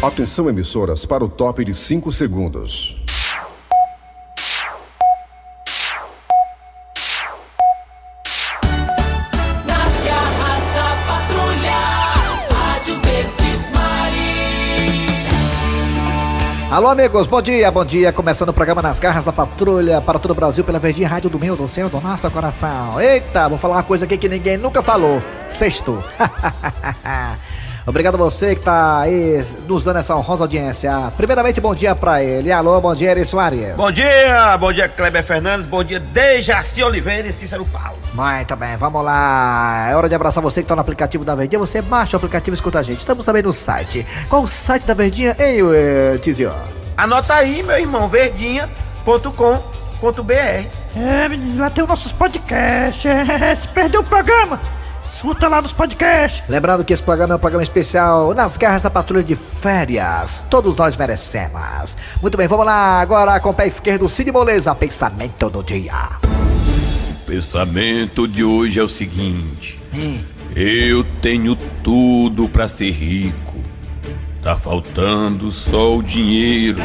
Atenção emissoras para o top de 5 segundos. Nas garras da patrulha, Rádio Verdes Maria. Alô, amigos, bom dia, bom dia. Começando o programa Nas Garras da Patrulha para todo o Brasil pela Verdinha Rádio do meu, do seu, do nosso coração. Eita, vou falar uma coisa aqui que ninguém nunca falou. Sexto. Obrigado a você que tá aí nos dando essa honrosa audiência. Primeiramente, bom dia pra ele. Alô, bom dia, Eri Soares. Bom dia, bom dia Kleber Fernandes, bom dia Dejaci Oliveira e Cícero Paulo. Muito bem, vamos lá. É hora de abraçar você que tá no aplicativo da Verdinha. Você baixa o aplicativo e escuta a gente. Estamos também no site. Qual o site da Verdinha, hein, eh, Tizio? Anota aí, meu irmão, verdinha.com.br. É, menino, lá tem os nossos podcasts. É, se perdeu o programa, escuta lá nos podcasts. Lembrando que esse programa é um programa especial nas garras da patrulha de férias. Todos nós merecemos. Muito bem, vamos lá agora com o pé esquerdo, Cid Moleza, pensamento do dia. O pensamento de hoje é o seguinte: Hum, eu tenho tudo pra ser rico. Tá faltando só o dinheiro.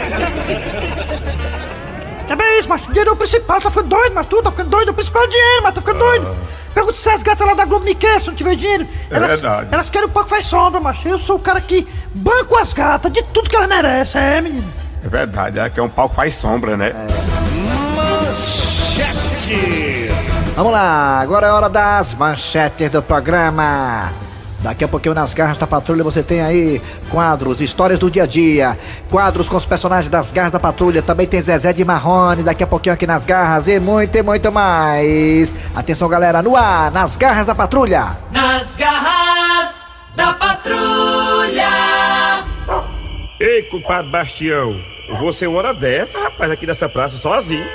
É bem isso, macho. O dinheiro é o principal. Tá ficando doido, mas tu tá ficando doido. O principal é o dinheiro, mas tá ficando doido. Pergunta se as gatas lá da Globo me querem se não tiver dinheiro. É verdade. Elas querem um pouco faz sombra, macho. Eu sou o cara que banco as gatas de tudo que elas merecem, é, menino. É verdade, é que é um pau que faz sombra, né? Vamos lá, agora é hora das manchetes do programa. Daqui a pouquinho nas garras da patrulha você tem aí quadros, histórias do dia a dia, quadros com os personagens das garras da patrulha, também tem Zezé de Marrone daqui a pouquinho aqui nas garras e muito e muito mais. Atenção galera, no ar, nas garras da patrulha. Nas garras da patrulha. Ei, compadre Bastião, você uma hora dessa, rapaz, aqui nessa praça sozinho.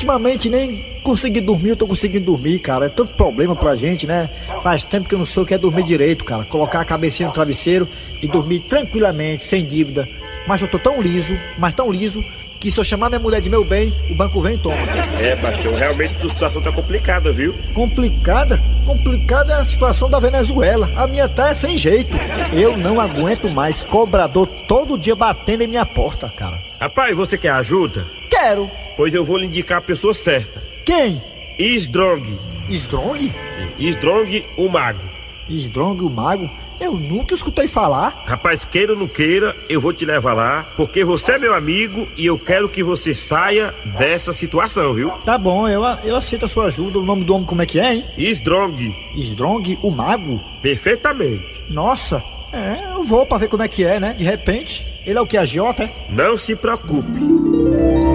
Ultimamente nem consegui dormir, eu tô conseguindo dormir, cara. É tanto problema pra gente, né? Faz tempo que eu não sou que é dormir direito, cara. Colocar a cabecinha no travesseiro e dormir tranquilamente, sem dívida. Mas eu tô tão liso, mas tão liso, que se eu chamar minha mulher de meu bem, o banco vem e toma. É, Bastião, realmente a situação tá complicada, viu? Complicada? Complicada é a situação da Venezuela. A minha tá é sem jeito. Eu não aguento mais cobrador todo dia batendo em minha porta, cara. Rapaz, você quer ajuda? Quero. Pois eu vou lhe indicar a pessoa certa. Quem? Strong. Strong? Strong, o mago. Strong, o mago? Eu nunca escutei falar. Rapaz, queira ou não queira, eu vou te levar lá, porque você é meu amigo e eu quero que você saia dessa situação, viu? Tá bom, eu, eu aceito a sua ajuda. O nome do homem como é que é, hein? Strong, Strong, o mago? perfeitamente. Nossa, é, eu vou pra ver como é que é, né? De repente, ele é o que, agiota, é? Não se preocupe.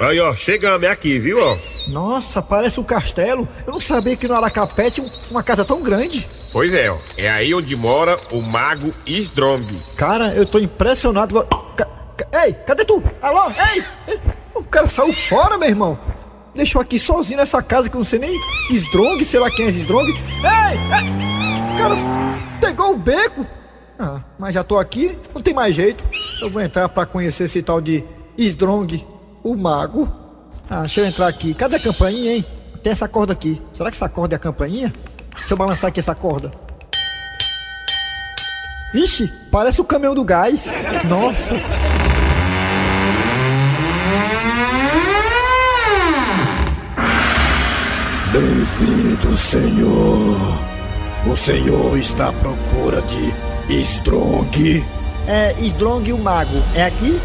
Aí, ó, chegamos aqui, viu, ó? Nossa, parece um castelo. Eu não sabia que no Aracapé tinha um- uma casa tão grande. Pois é, ó. É aí onde mora o mago Strong. Cara, eu tô impressionado. Ei, cadê tu? Alô? Ei, ei! O cara saiu fora, meu irmão. Deixou aqui sozinho nessa casa que eu não sei nem Strong, sei lá quem é esse Strong. Ei, ei! O cara pegou o beco. Ah, mas já tô aqui, não tem mais jeito. Eu vou entrar pra conhecer esse tal de Strong, o mago. Ah, deixa eu entrar aqui. Cadê a campainha, hein? Tem essa corda aqui. Será que essa corda é a campainha? Deixa eu balançar aqui essa corda. Vixe, parece o caminhão do gás. Nossa. Bem-vindo, Senhor. O Senhor está à procura de Strong. É, Strong o mago. É aqui?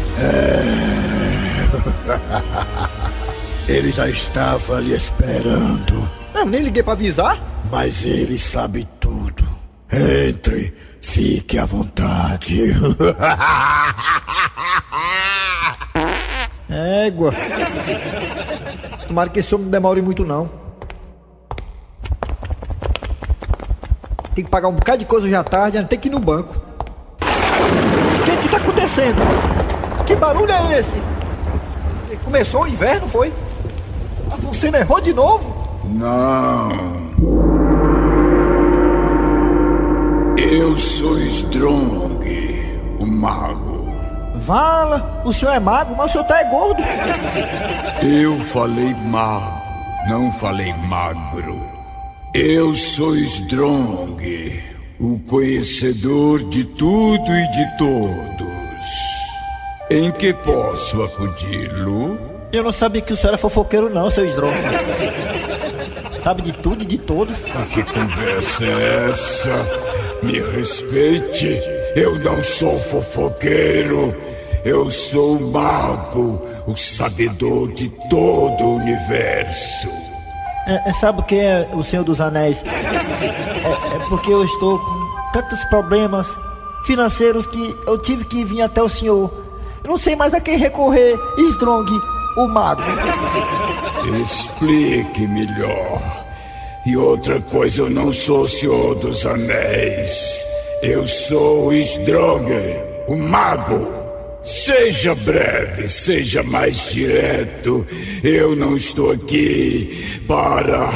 Ele já estava lhe esperando, Eu nem liguei pra avisar. mas ele sabe tudo. Entre, fique à vontade. Égua. Tomara que esse homem não demore muito, não. Tem que pagar um bocado de coisa à tarde, ainda tem que ir no banco. O que que tá acontecendo? Que barulho é esse? Começou o inverno, foi? A Fucena errou de novo? Não. Eu sou Strong, o mago. Vala, o senhor é mago, mas o senhor tá é gordo. Eu falei mago, não falei magro. Eu sou Strong, o conhecedor de tudo e de todos. Em que posso acudi-lo? Eu não sabia que o senhor era fofoqueiro não, seu Strong. Sabe de tudo e de todos. Que conversa é essa? Me respeite, eu não sou fofoqueiro. Eu sou o mago, o sabedor de todo o universo. É, é, sabe o que é o Senhor dos Anéis? É, é porque eu estou com tantos problemas financeiros que eu tive que vir até o senhor. Eu não sei mais a quem recorrer. Strong, o mago. Explique melhor. E outra coisa, eu não sou o Senhor dos Anéis. Eu sou o o mago. Seja breve, seja mais direto. Eu não estou aqui para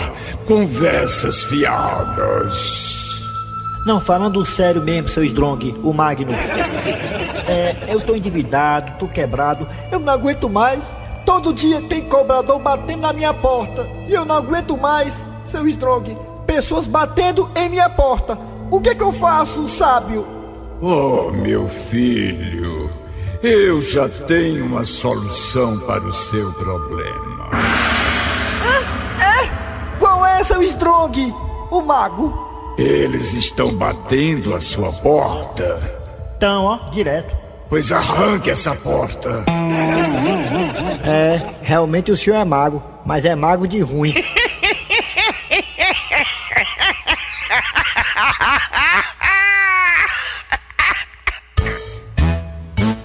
conversas fiadas. Não, falando sério mesmo, seu Strong, o Magno. É, eu tô endividado, tô quebrado, eu não aguento mais. Todo dia tem cobrador batendo na minha porta. E eu não aguento mais, seu Strong. Pessoas batendo em minha porta. O que é que eu faço, sábio? Oh, meu filho, eu já tenho uma solução para o seu problema. Qual é, seu Strong? O mago. Eles estão batendo a sua porta. Então, ó, direto. Pois arranque essa porta. É, realmente o senhor é mago, mas é mago de ruim.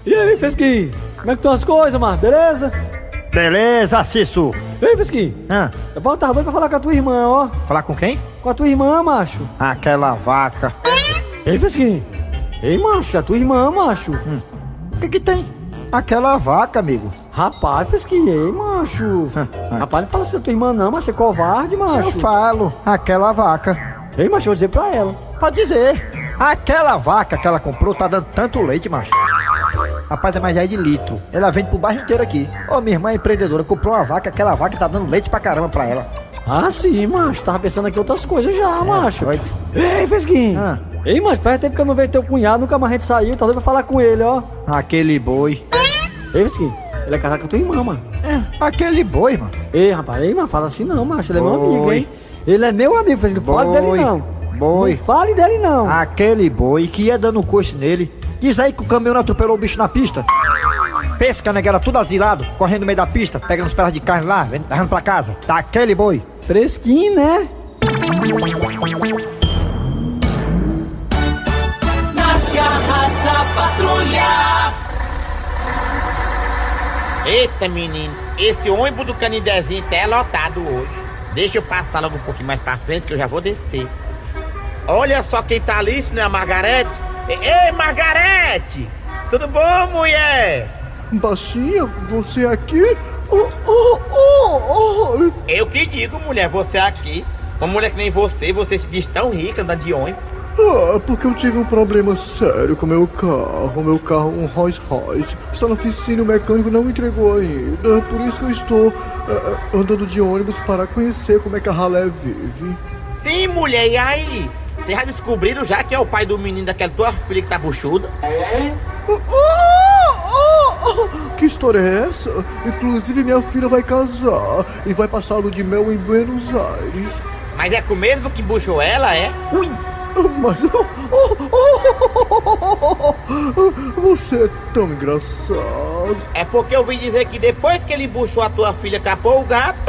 E aí, Fesquinho? Como é que estão as coisas, mano? Beleza? Beleza, Cisso. Ei, Fesquinho, Ah, eu vou tava doido pra falar com a tua irmã, ó. falar com quem? Com a tua irmã, macho. Aquela vaca. Ei, Fesquinho. Ei, macho, é a tua irmã, macho. O que que tem? Aquela vaca, amigo. Rapaz, Fesquinho, ei, macho. Rapaz, não fala assim da tua irmã, não, macho. É covarde, Eu macho. falo, aquela vaca. Ei, macho, eu vou dizer pra ela. Pode dizer. Aquela vaca que ela comprou tá dando tanto leite, macho. Rapaz, é mais é de litro. Ela vende pro bairro inteiro aqui. Ô, minha irmã é empreendedora, comprou uma vaca, aquela vaca tá dando leite pra caramba pra ela. Ah, sim, macho. Tava pensando aqui em outras coisas já, macho. doido. Ei, Fesquinho. Ah. Ei, macho, faz tempo que eu não vejo teu cunhado, nunca mais a gente saiu. Tá doido pra falar com ele, ó. Aquele boi. Ei, Fesquinho. Ele é casado com a tua irmã, mano. Aquele boi, mano. Ei, rapaz, ei, mano, fala assim não, macho. Ele é meu Boi. amigo, hein? Ele é meu amigo, Fesquinho. Não fale Boi. dele, não. Boi. Não fale dele, não. Aquele boi que ia dando coice nele. Diz aí que o caminhão não atropelou o bicho na pista. Pensa que a negueira tudo asilado, correndo no meio da pista, pegando os pedaços de carne lá, vendo- levando pra casa. Tá aquele boi. Fresquinho, né? Nas garras da patrulha. Eita, menino, esse ônibus do Canidezinho tá é lotado hoje. Deixa eu passar logo um pouquinho mais pra frente que eu já vou descer. Olha só quem tá ali, isso não é a Margarete? Ei, Margarete! Tudo bom, mulher? Baixinha, você aqui? Oh, oh, oh, oh. Eu que digo, mulher, você aqui. Uma mulher que nem você, você se diz tão rica andando de ônibus. Ah, porque eu tive um problema sério com meu carro. Meu carro, um Rolls Royce, está na oficina e o mecânico não me entregou ainda. Por isso que eu estou ah, andando de ônibus para conhecer como é que a ralé vive. Sim, mulher, e aí? Vocês já descobriram já que é o pai do menino daquela tua filha que tá buchuda? Ah, ah, ah, Que história é essa? Inclusive minha filha vai casar e vai passar a lua de mel em Buenos Aires. Mas é com o mesmo que buchou ela, é? Ui! Mas. oh, oh, oh, Você é tão engraçado. É porque eu ouvi dizer que depois que ele buchou a tua filha, capou o gato.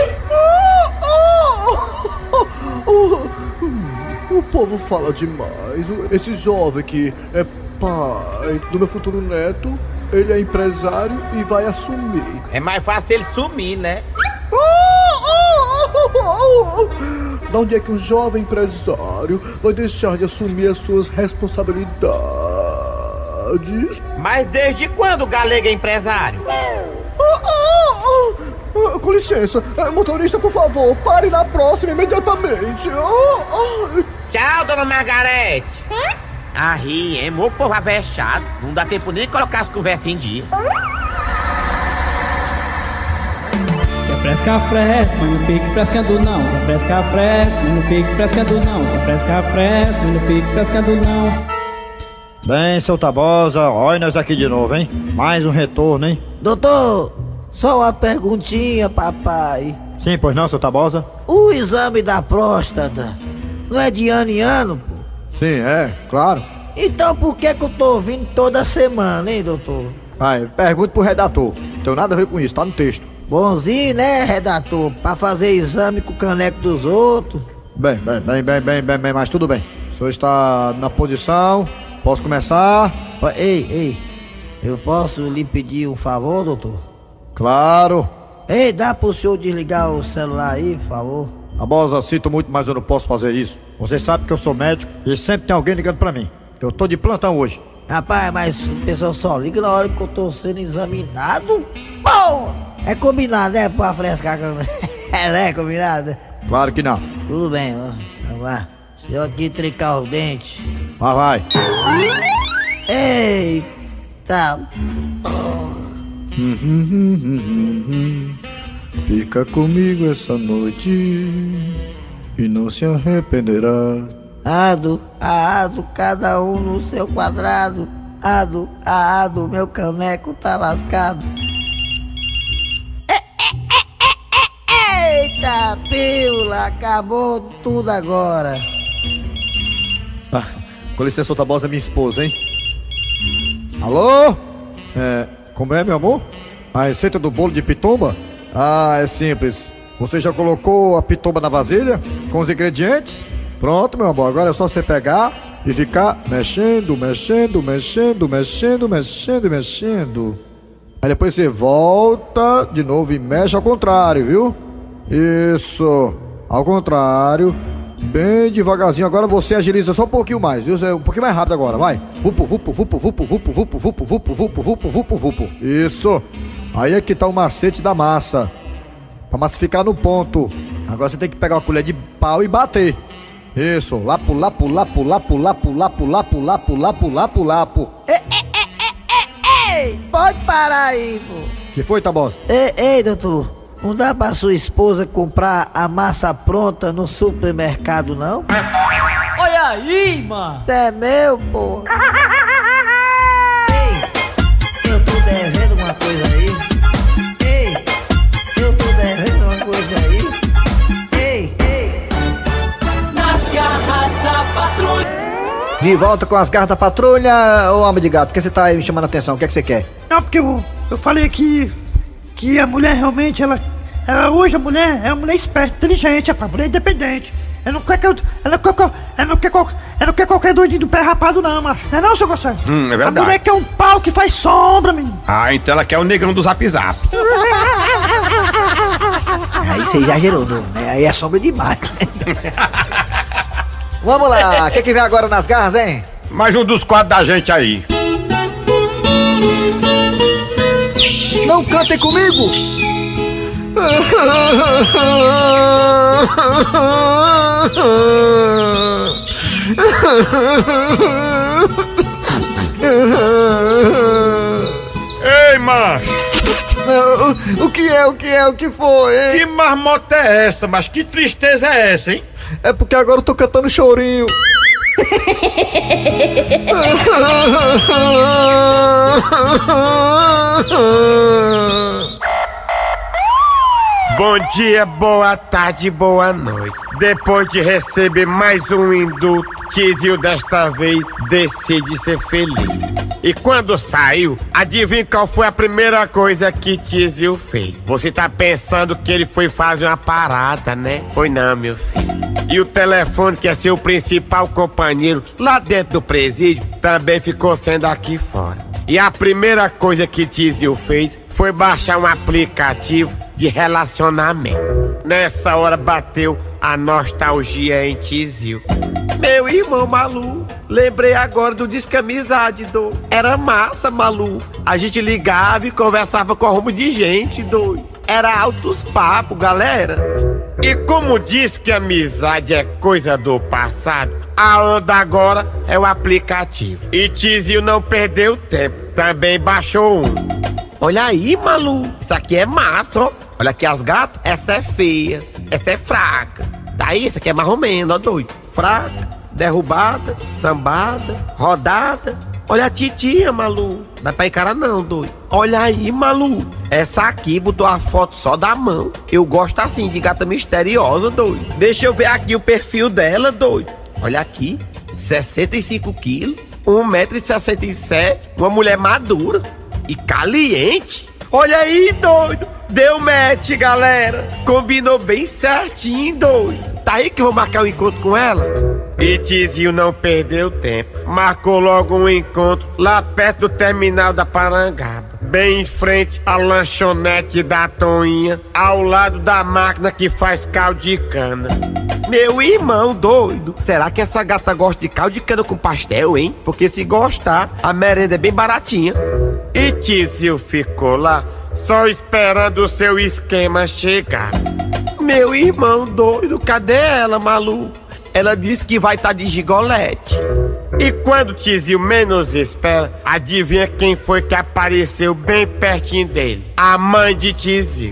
O povo fala demais. Esse jovem que é pai do meu futuro neto, ele é empresário e vai assumir. É mais fácil ele sumir, né? Da onde é que um jovem empresário vai deixar de assumir as suas responsabilidades? Mas desde quando o galego é empresário? Ah, Com licença, Eh, motorista, por favor, pare na próxima imediatamente. Ah, ah. Tchau, dona Margarete. Ah, ri, hein? Meu povo avexado. Não dá tempo nem de colocar as conversas em dia. fresca, fresca, mas não fique frescando não. Quem fresca, fresca, mas não fique frescando não. Quem fresca, fresca, mas não fique frescando não. Bem, seu Tabosa, olha nós aqui de novo, hein? Mais um retorno, hein? Doutor, só uma perguntinha, papai. Sim, pois não, seu Tabosa? O exame da próstata não é de ano em ano, pô? Sim, é, claro. Então por que que eu tô vindo toda semana, hein, doutor? Ai, pergunte pro redator. Não tem nada a ver com isso, tá no texto. Bonzinho, né, redator? Pra fazer exame com o caneco dos outros. Bem, bem, bem, bem, bem, bem, bem, mas tudo bem. O senhor está na posição, posso começar? Ei, ei, eu posso lhe pedir um favor, doutor? Claro. Ei, dá pro senhor desligar o celular aí, por favor? Tabosa, sinto muito, mas eu não posso fazer isso. Você sabe que eu sou médico e sempre tem alguém ligando pra mim. Eu tô de plantão hoje. Rapaz, mas o pessoal só liga na hora que eu tô sendo examinado. Pô! É combinado, né? Pra frescar com... É, né? Combinado? Claro que não. Tudo bem, vamos lá. Deixa eu aqui tricar os dentes. Lá vai. Eita! Fica comigo essa noite e não se arrependerá. Ado, ado, cada um no seu quadrado. Ado, ado, meu caneco tá lascado. Eita, pílula, acabou tudo agora. Ah, com licença, seu Tabosa, minha esposa, hein? Alô? É, como é, meu amor? A receita do bolo de pitomba? Ah, é simples. Você já colocou a pitomba na vasilha com os ingredientes? Pronto, meu amor. Agora é só você pegar e ficar mexendo, mexendo, mexendo, mexendo, mexendo, mexendo. Aí depois você volta de novo e mexe ao contrário, viu? Isso. Ao contrário. Bem devagarzinho. Agora você agiliza só um pouquinho mais, viu? Um pouquinho mais rápido agora, vai. Vupo, vupo, vupo, vupo, vupo, vupo, vupo, vupo, vupo, vupo, vupo, vupo. Isso. Aí é que tá o macete da massa. Pra massa ficar no ponto. Agora você tem que pegar uma colher de pau e bater. Isso. Lapo, lapo, lapo, lapo, lapo, lapo, lapo, lapo, lapo, lapo, lapo. Ei, pode parar aí, pô. Que foi, Tabosa? Ei, ei, doutor. Não dá pra sua esposa comprar a massa pronta no supermercado, não? Olha aí, mano! Isso é meu, pô! De volta com as garras da patrulha, ô homem de gato, por que você tá aí me chamando a atenção? O que é que você quer? Não, porque eu, eu falei que, que a mulher realmente, ela, ela hoje a mulher é uma mulher esperta, inteligente, rapaz, mulher independente. Ela não quer que eu. Ela não quer, ela não quer, ela não quer qualquer doidinho do pé rapado, não, macho. Não é não, seu Gonçalo? Hum, é A verdade. mulher quer um pau que faz sombra, menino. Ah, então ela quer o negrão do zap zap. Aí você exagerou, não, né? Aí é sombra demais. Vamos lá, o que, que vem agora nas garras, hein? Mais um dos quadros da gente aí. Não cantem comigo! Ei, macho! O que é, o que é, o que foi, hein? Que marmota é essa, mas que tristeza é essa, hein? É porque agora eu tô cantando chorinho. Bom dia, boa tarde, boa noite. Depois de receber mais um indulto, Tizio desta vez decide ser feliz. E quando saiu, adivinha qual foi a primeira coisa que Tizio fez? Você tá pensando que ele foi fazer uma parada, né? Foi não, meu filho. E o telefone, que é seu principal companheiro lá dentro do presídio, também ficou sendo aqui fora. E a primeira coisa que Tizio fez foi baixar um aplicativo de relacionamento. Nessa hora bateu a nostalgia em Tizio. Meu irmão Malu, lembrei agora do Disque Amizade, do. Era massa, Malu. A gente ligava e conversava com rumo de gente, doido. Era altos papos, galera. E como diz que amizade é coisa do passado, a onda agora é o aplicativo. E Tizio não perdeu tempo, também baixou um. Olha aí, Malu, isso aqui é massa, ó. Olha aqui as gatas, essa é feia, essa é fraca. Daí, essa aqui é mais ou menos, ó, doido. Fraca, derrubada, sambada, rodada. Olha a titia, Malu. Não é pra encarar não, doido. Olha aí, Malu. Essa aqui botou a foto só da mão. Eu gosto assim, de gata misteriosa, doido. Deixa eu ver aqui o perfil dela, doido. Olha aqui, 65 quilos, 1,67m, uma mulher madura e caliente. Olha aí, doido. Deu match, galera. Combinou bem certinho, doido. Tá aí que eu vou marcar um encontro com ela? E Tizinho não perdeu tempo. Marcou logo um encontro lá perto do terminal da Parangaba. Bem em frente à lanchonete da Toinha, ao lado da máquina que faz caldo de cana. Meu irmão doido, será que essa gata gosta de caldo de cana com pastel, hein? Porque se gostar, a merenda é bem baratinha. E Tizio ficou lá, só esperando o seu esquema chegar. Meu irmão doido, cadê ela, Malu? Ela disse que vai estar tá de gigolete. E quando o Tizio menos espera, adivinha quem foi que apareceu bem pertinho dele? A mãe de Tizio.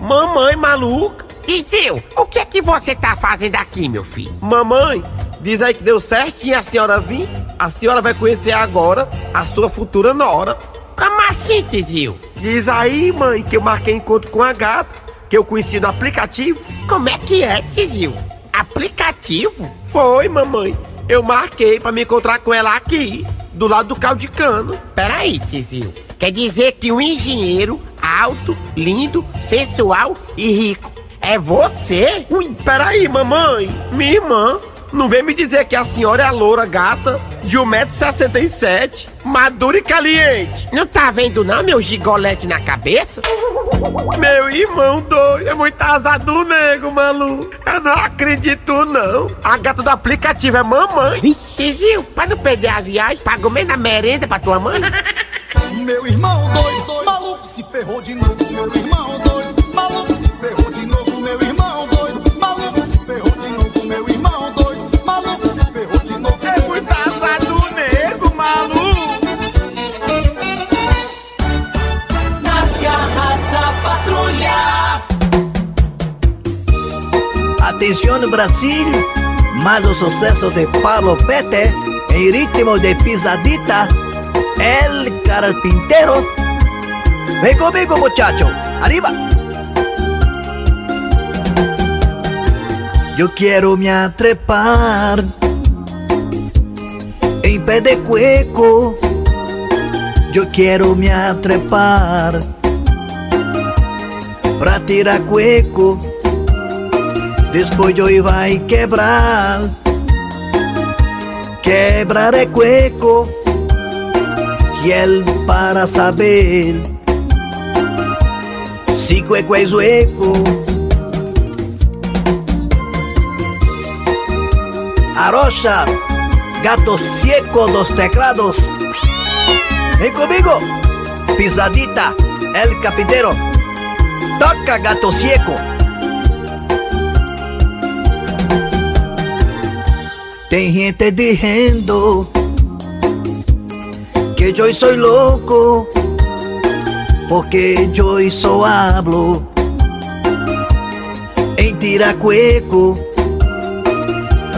Mamãe maluca. Tizio, o que é que você tá fazendo aqui, meu filho? Mamãe, diz aí que deu certinho a senhora vir. A senhora vai conhecer agora a sua futura nora. Como assim, Tizio? Diz aí, mãe, que eu marquei encontro com a gata, que eu conheci no aplicativo. Como é que é, Tizio? Aplicativo? Foi, mamãe. Eu marquei para me encontrar com ela aqui, do lado do caldo de cano. Peraí, Tizio. Quer dizer que um engenheiro alto, lindo, sensual e rico é você? Ui, peraí, mamãe. Minha irmã. Não vem me dizer que a senhora é a loura gata de 1,67m, madura e caliente. Não tá vendo não, meu gigolete na cabeça? Meu irmão doido, é muito azar do nego, Malu. Eu não acredito não. A gata do aplicativo é mamãe. Tizio, pra não perder a viagem, pagou meio na merenda pra tua mãe. meu irmão doido, doido, maluco se ferrou de novo. Meu irmão Brasil, malo suceso de Pablo Pete en ritmo de pisadita, el carpintero. Ven conmigo muchacho, arriba. Yo quiero me atrepar en pé de cueco. Yo quiero me atrepar pra tirar cueco. Después yo iba a quebrar, quebrar el cueco. Y él para saber si cueco es hueco. Arocha, gato ciego dos teclados. Ven conmigo, pisadita, el carpintero. Toca gato ciego. Tem gente dizendo que yo soy loco, porque yo só hablo em tiracueco.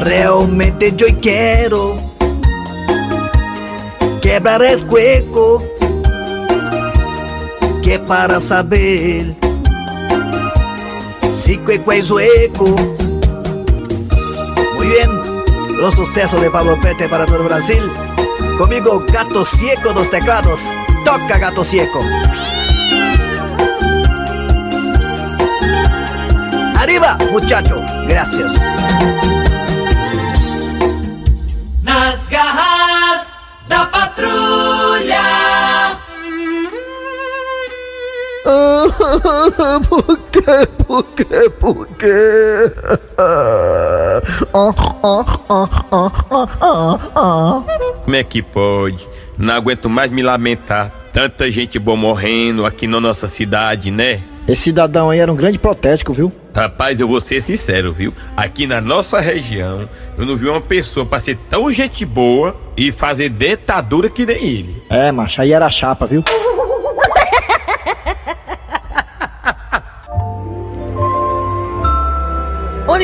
Realmente yo quero quebrar el cueco, que para saber si cueco es hueco. Los sucesos de Pablo Pete para todo Brasil. Conmigo, Gato Cieco dos teclados. Toca Gato Cieco. Arriba, muchacho. Gracias. Nas garras da patrulha. por quê? Por quê? Por quê? Como é que pode? Não aguento mais me lamentar. Tanta gente boa morrendo aqui na nossa cidade, né? Esse cidadão aí era um grande protético, viu? Rapaz, eu vou ser sincero, viu? Aqui na nossa região, eu não vi uma pessoa pra ser tão gente boa e fazer dentadura que nem ele. É, macho, aí era chapa, viu?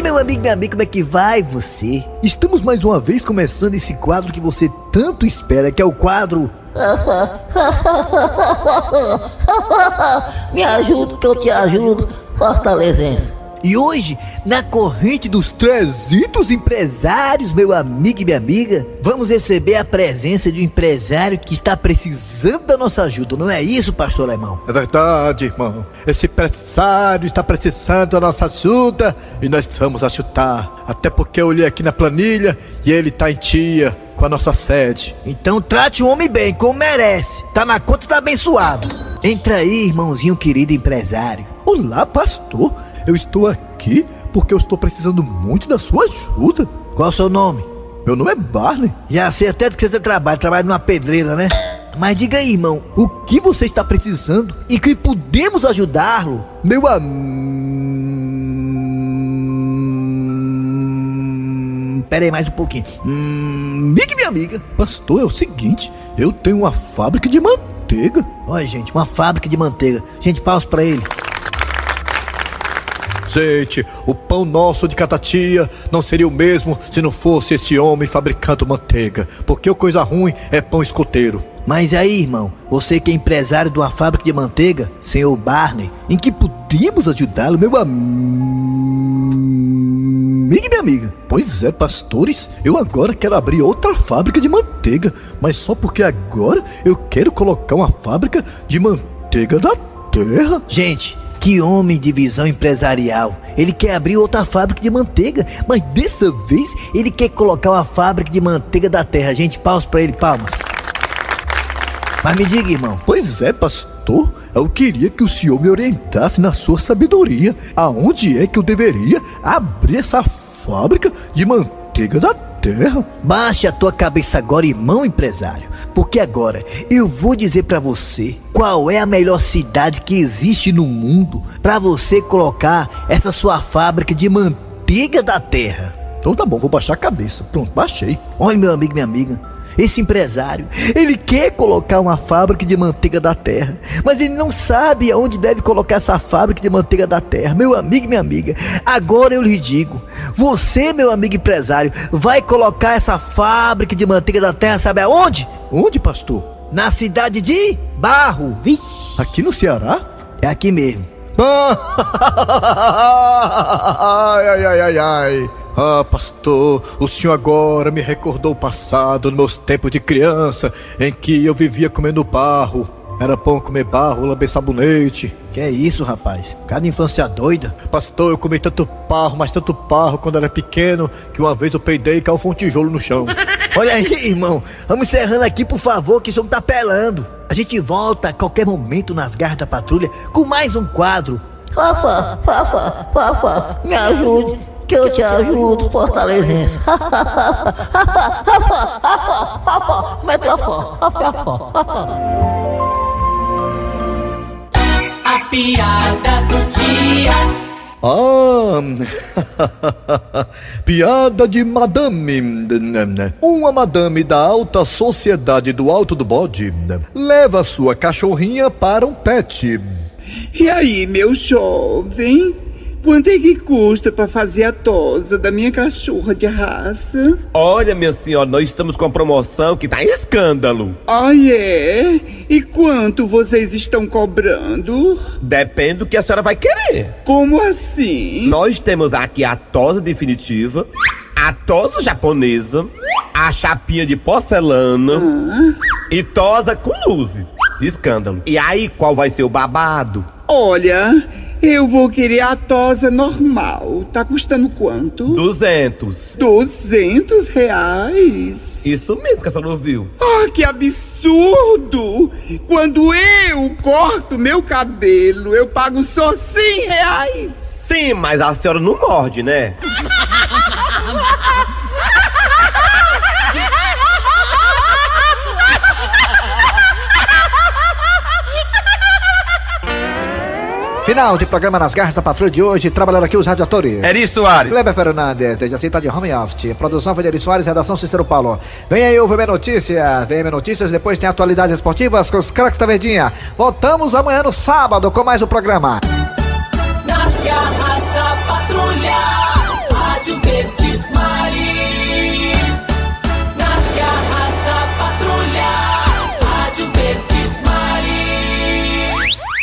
Meu amigo, minha amiga, como é que vai você? Estamos mais uma vez começando esse quadro que você tanto espera, que é o quadro Me ajuda que eu te ajudo, fortalezense. E hoje, na corrente dos 300 empresários, meu amigo e minha amiga, vamos receber a presença de um empresário que está precisando da nossa ajuda, não é isso, pastor Alemão? É verdade, irmão. Esse empresário está precisando da nossa ajuda e nós vamos ajudar. Até porque eu olhei aqui na planilha e ele tá em tia com a nossa sede. Então trate o homem bem, como merece. Tá na conta tá abençoado. Entra aí, irmãozinho querido empresário. Olá, pastor. Eu estou aqui porque eu estou precisando muito da sua ajuda. Qual é o seu nome? Meu nome é Barney. Já sei até do que você trabalha, trabalha numa pedreira, né? Mas diga aí, irmão, o que você está precisando e que podemos ajudá-lo? Meu am... Pera aí mais um pouquinho. Hum, minha amiga. Pastor, é o seguinte, eu tenho uma fábrica de manteiga. Olha, gente, uma fábrica de manteiga. Gente, pausa pra ele. Gente, o pão nosso de catatia não seria o mesmo se não fosse esse homem fabricando manteiga. Porque o coisa ruim é pão escoteiro. Mas aí, irmão, você que é empresário de uma fábrica de manteiga, senhor Barney, em que podíamos ajudá-lo, meu amigo e minha amiga? Pois é, pastores, eu agora quero abrir outra fábrica de manteiga, mas só porque agora eu quero colocar uma fábrica de manteiga da terra. Gente, que homem de visão empresarial. Ele quer abrir outra fábrica de manteiga, mas dessa vez ele quer colocar uma fábrica de manteiga da terra. Gente, pausa pra ele, palmas. Mas me diga, irmão. Pois é, pastor. Eu queria que o senhor me orientasse na sua sabedoria. Aonde é que eu deveria abrir essa fábrica de manteiga da terra? Baixe a tua cabeça agora, irmão empresário, porque agora eu vou dizer pra você qual é a melhor cidade que existe no mundo pra você colocar essa sua fábrica de manteiga da terra. Então tá bom, vou baixar a cabeça. Pronto, baixei. Olha, meu amigo, minha amiga. Esse empresário, ele quer colocar uma fábrica de manteiga da terra, mas ele não sabe aonde deve colocar essa fábrica de manteiga da terra. Meu amigo e minha amiga, agora eu lhe digo: você, meu amigo empresário, vai colocar essa fábrica de manteiga da terra, sabe aonde? Onde, pastor? Na cidade de Barro. Vixe. Aqui no Ceará? É aqui mesmo. Ai, ai, ai, ai, ai. Ah, pastor, o senhor agora me recordou o passado, nos meus tempos de criança, em que eu vivia comendo barro. Era bom comer barro, lamber sabonete. Que é isso, rapaz? Cada infância doida. Pastor, eu comi tanto barro, mas tanto barro quando era pequeno, que uma vez eu peidei e caiu um tijolo no chão. Olha aí, irmão. Vamos encerrando aqui, por favor, que o senhor tá pelando. A gente volta a qualquer momento nas garras da patrulha com mais um quadro. Fafa, fafa, fafa, me ajude, que eu te ajudo, fortalezense. A piada do dia. Ah, piada de madame. Uma madame da alta sociedade do alto do bode leva sua cachorrinha para um pet. E aí, meu jovem? Quanto é que custa para fazer a tosa da minha cachorra de raça? Olha, minha senhora, nós estamos com uma promoção que tá em escândalo. Ah, é? E quanto vocês estão cobrando? Depende do que a senhora vai querer. Como assim? Nós temos aqui a tosa definitiva, a tosa japonesa, a chapinha de porcelana e tosa com luzes. Escândalo. E aí, qual vai ser o babado? Olha, eu vou querer a tosa normal. Tá custando quanto? 200. 200 reais? Isso mesmo que a senhora ouviu. Ah, que absurdo! Quando eu corto meu cabelo, eu pago só 100 reais. Sim, mas a senhora não morde, né? Final de programa nas garras da patrulha de hoje, trabalhando aqui os radiadores. Eri Soares. Kleber Fernandes, desde a cidade de home office. Produção foi de Eri Soares, redação Cícero Paulo. Vem aí o VM Notícias, VM Notícias, depois tem atualidades esportivas com os craques da Verdinha. Voltamos amanhã no sábado com mais o programa. Nas garras